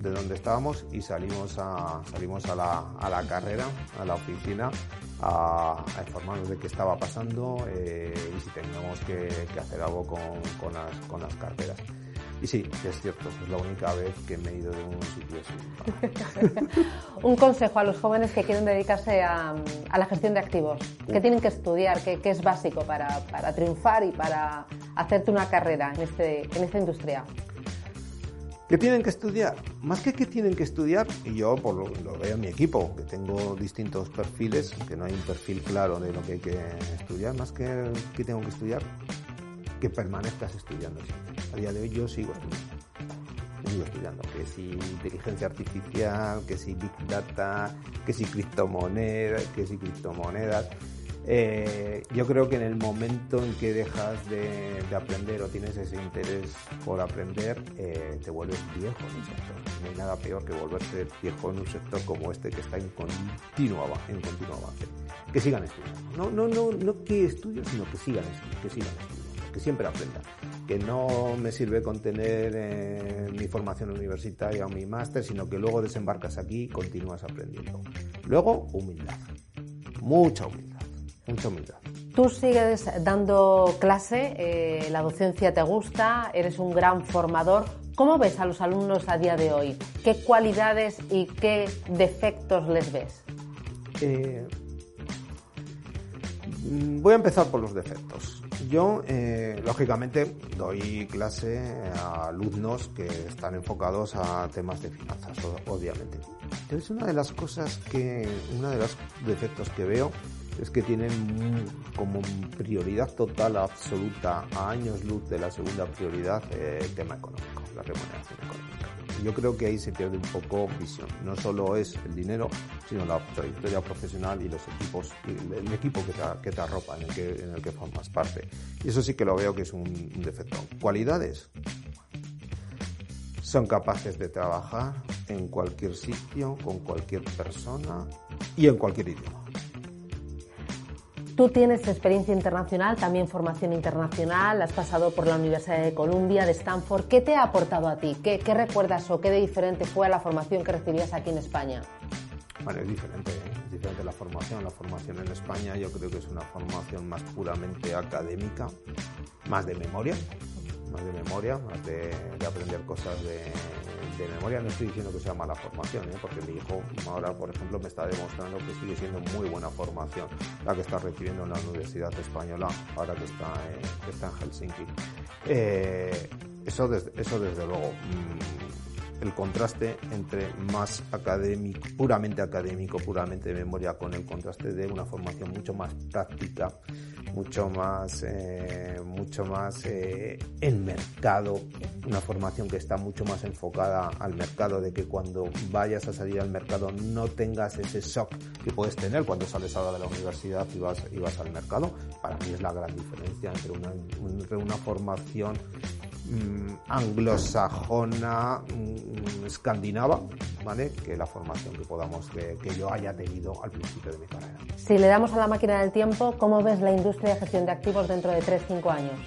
de donde estábamos y salimos a, salimos a, la, a la carrera, a la oficina, a, informarnos de qué estaba pasando eh, y si teníamos que, hacer algo con, con, las, con las carteras. Y sí, es cierto, es la única vez que me he ido de un sitio así. un consejo a los jóvenes que quieren dedicarse a, a la gestión de activos. ¿Qué tienen que estudiar? ¿Qué, qué es básico para, para, triunfar y para hacerte una carrera en, este, en esta industria? ¿Qué tienen que estudiar? Más que qué tienen que estudiar, y yo por lo, lo, veo en mi equipo, que tengo distintos perfiles, que no hay un perfil claro de lo que hay que estudiar, más que qué tengo que estudiar, que permanezcas estudiando siempre. A día de hoy yo sigo estudiando. Sigo estudiando, que si inteligencia artificial, que si big data, que si criptomonedas, que si criptomonedas. Eh, yo creo que en el momento en que dejas de, aprender o tienes ese interés por aprender, eh, te vuelves viejo en el sector. No hay nada peor que volverse viejo en un sector como este que está en continuo, en continuo avance. Que sigan estudiando. No, no, no, no que estudien, sino que sigan que sigan estudiando que siempre aprenda. Que no me sirve con tener eh, mi formación universitaria o mi máster, sino que luego desembarcas aquí y continúas aprendiendo. Luego, humildad. Mucha humildad. Mucha humildad. Tú sigues dando clase, eh, la docencia te gusta, eres un gran formador. ¿Cómo ves a los alumnos a día de hoy? ¿Qué cualidades y qué defectos les ves? Eh, mm, voy a empezar por los defectos. Yo, eh, lógicamente, doy clase a alumnos que están enfocados a temas de finanzas, obviamente. Entonces, una de las cosas que, uno de los defectos que veo es que tienen como prioridad total, absoluta, a años luz de la segunda prioridad, eh, el tema económico, la remuneración económica. Yo creo que ahí se pierde un poco visión. No solo es el dinero, sino la trayectoria profesional y los equipos, el, equipo que te, que te arropa, en el que, en el que formas parte. Y eso sí que lo veo que es un, un defecto. ¿Cualidades? Son capaces de trabajar en cualquier sitio, con cualquier persona y en cualquier idioma. Tú tienes experiencia internacional, también formación internacional, has pasado por la Universidad de Columbia, de Stanford. ¿Qué te ha aportado a ti? ¿Qué, recuerdas o qué de diferente fue la formación que recibías aquí en España? Bueno, es diferente, ¿eh? es diferente la formación. La formación en España yo creo que es una formación más puramente académica, más de memoria, más de memoria, más de, aprender cosas de, memoria. No estoy diciendo que sea mala formación, ¿eh? porque mi hijo ahora, por ejemplo, me está demostrando que sigue siendo muy buena formación la que está recibiendo en la Universidad Española, ahora que está, está en Helsinki. Eh, eso, desde, eso desde luego. Mm, el contraste entre más académico, puramente académico, puramente de memoria, con el contraste de una formación mucho más práctica, mucho más, eh, mucho más eh, en mercado, una formación que está mucho más enfocada al mercado, de que cuando vayas a salir al mercado no tengas ese shock que puedes tener cuando sales ahora de la universidad y vas, y vas al mercado. Para mí es la gran diferencia entre una, entre una formación anglosajona, mm, escandinava, ¿vale? Que la formación que podamos, que, yo haya tenido al principio de mi carrera. Si le damos a la máquina del tiempo, ¿cómo ves la industria de gestión de activos dentro de 3-5 años?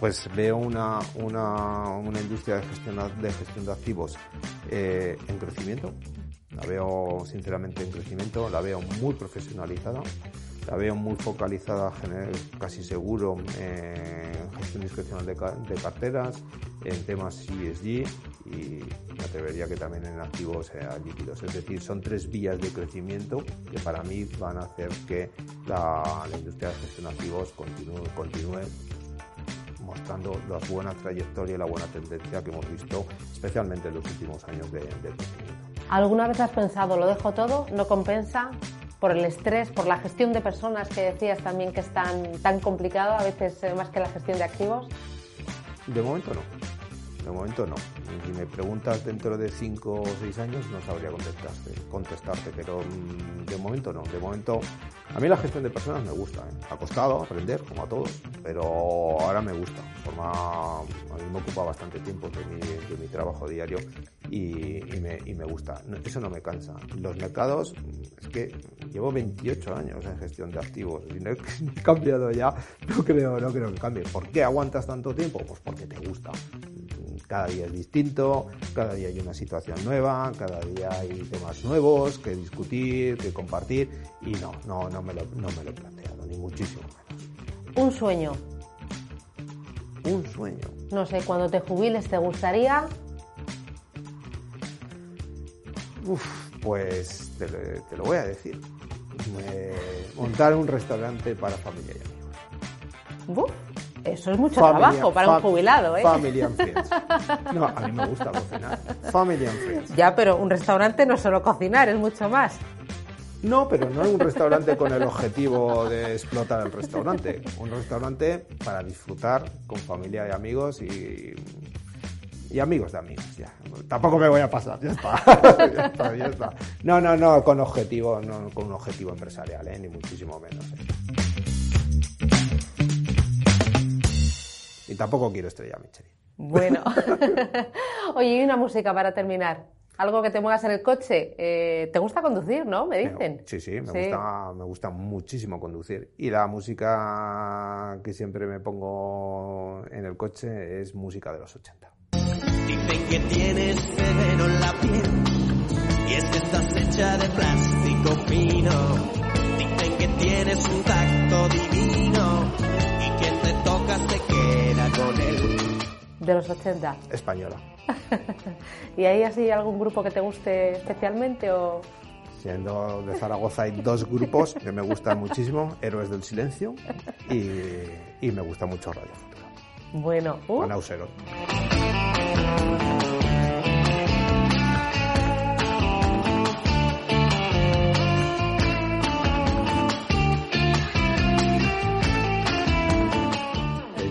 Pues veo una, una, una industria de gestión de, gestión de activos eh, en crecimiento, la veo sinceramente en crecimiento, la veo muy profesionalizada, la veo muy focalizada, casi seguro, en gestión discrecional de, carteras, en temas ESG y me atrevería que también en activos eh, líquidos. Es decir, son tres vías de crecimiento que para mí van a hacer que la, industria de gestión de activos continúe, continúe mostrando la buena trayectoria y la buena tendencia que hemos visto, especialmente en los últimos años de, de crecimiento. ¿Alguna vez has pensado, lo dejo todo, no compensa? Por el estrés, por la gestión de personas que decías también que es tan, tan complicado, a veces eh, más que la gestión de activos? De momento no. De momento no. Si me preguntas dentro de cinco o seis años no sabría contestarte, contestarte pero mm, de momento no. De momento a mí la gestión de personas me gusta. ¿eh? Ha costado aprender, como a todos, pero ahora me gusta. Forma, a mí me ocupa bastante tiempo de mi, de mi trabajo diario y, me, y, me, gusta. Eso no me cansa. Los mercados, es que llevo 28 años en gestión de activos y no he cambiado ya. No creo, no creo que cambie. ¿Por qué aguantas tanto tiempo? Pues porque te gusta cada día es distinto, cada día hay una situación nueva, cada día hay temas nuevos que discutir, que compartir y no, no, no, me, lo, no me lo he planteado, ni muchísimo menos. Un sueño. Un sueño. No sé, cuando te jubiles, ¿te gustaría? Uf, pues te, lo voy a decir. montar un restaurante para familia y amigos. Eso es mucho trabajo para un jubilado, ¿eh? Family and friends. No, a mí me gusta cocinar. Family and friends. Ya, pero un restaurante no es solo cocinar, es mucho más. No, pero no es un restaurante con el objetivo de explotar el restaurante. Un restaurante para disfrutar con familia y amigos y, y amigos de amigos. Ya. Tampoco me voy a pasar, ya está. ya está, ya está. No, no, no, con objetivo, no con un objetivo empresarial, ¿eh? ni muchísimo menos. ¿eh? Y tampoco quiero estrella Michelin. Bueno. Oye, y una música para terminar. Algo que te muevas en el coche. Eh, ¿Te gusta conducir, no? Me dicen. Sí, sí, me, Gusta, me gusta muchísimo conducir. Y la música que siempre me pongo en el coche es música de los 80. Dicen que tienes febrero en la piel y es que estás hecha de plástico fino. Dicen que tienes un tacto divino De los 80. Española. ¿Y hay así algún grupo que te guste especialmente o...? Siendo de Zaragoza hay dos grupos que me gustan muchísimo, Héroes del Silencio y, y me gusta mucho Radio Futuro. Bueno, uh. Con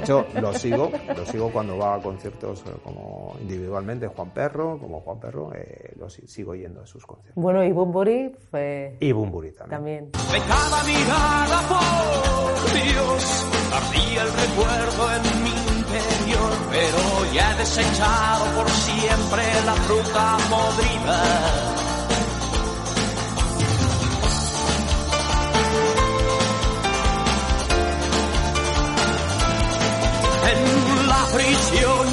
hecho, lo sigo, lo sigo cuando va a conciertos eh, como individualmente Juan Perro, como Juan Perro, eh, lo sigo yendo a sus conciertos. Bueno, y Bumburi fue... Y Bumburi también. también. De cada mirada, por Dios, ardía el recuerdo en mi interior, pero ya he desechado por siempre la fruta podrida en la prisión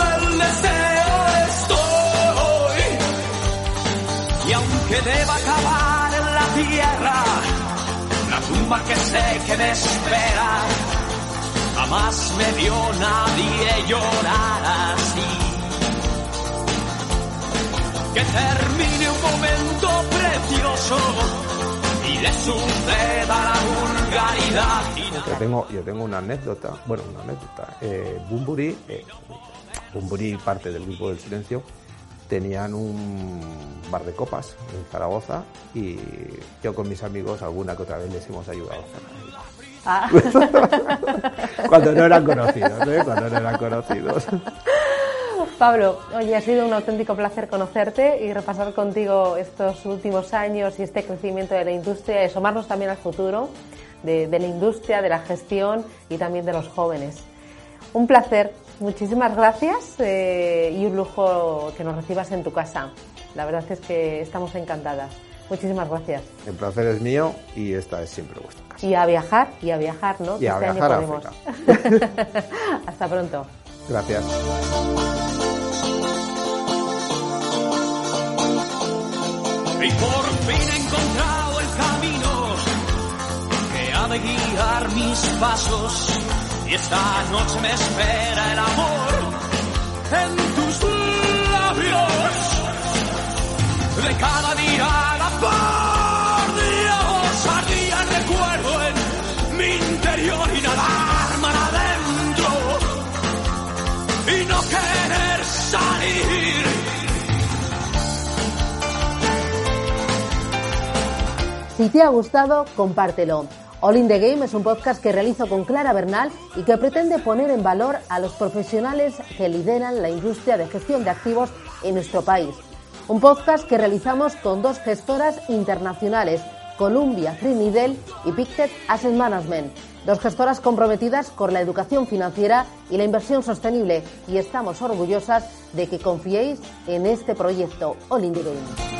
del deseo estoy. Y aunque deba acabar en la tierra, la tumba que sé que me espera, jamás me vio nadie llorar así. Que termine un momento precioso y le suceda la vulgaridad. Yo tengo, yo tengo una anécdota, bueno, una anécdota. Eh, Bumburi, eh, Bumburi, parte del grupo del silencio, tenían un bar de copas en Zaragoza y yo con mis amigos alguna que otra vez les hemos ayudado. Ah. Cuando no eran conocidos, ¿eh? Cuando no eran conocidos. Pablo, oye, ha sido un auténtico placer conocerte y repasar contigo estos últimos años y este crecimiento de la industria y asomarnos también al futuro de, la industria, de la gestión y también de los jóvenes. Un placer, muchísimas gracias eh, y un lujo que nos recibas en tu casa. La verdad es que estamos encantadas. Muchísimas gracias. El placer es mío y esta es siempre vuestra casa. Y a viajar, y a viajar, ¿no? Y a este viajar año Hasta pronto. Gracias. Y por fin he encontrado el camino que ha de guiar mis pasos. Y esta noche me espera el amor en tus labios. De cada día la por Si te ha gustado, compártelo. All in the Game es un podcast que realizo con Clara Bernal y que pretende poner en valor a los profesionales que lideran la industria de gestión de activos en nuestro país. Un podcast que realizamos con dos gestoras internacionales, Columbia Trinidad y Pictet Asset Management, dos gestoras comprometidas con la educación financiera y la inversión sostenible y estamos orgullosas de que confiéis en este proyecto All in the Game.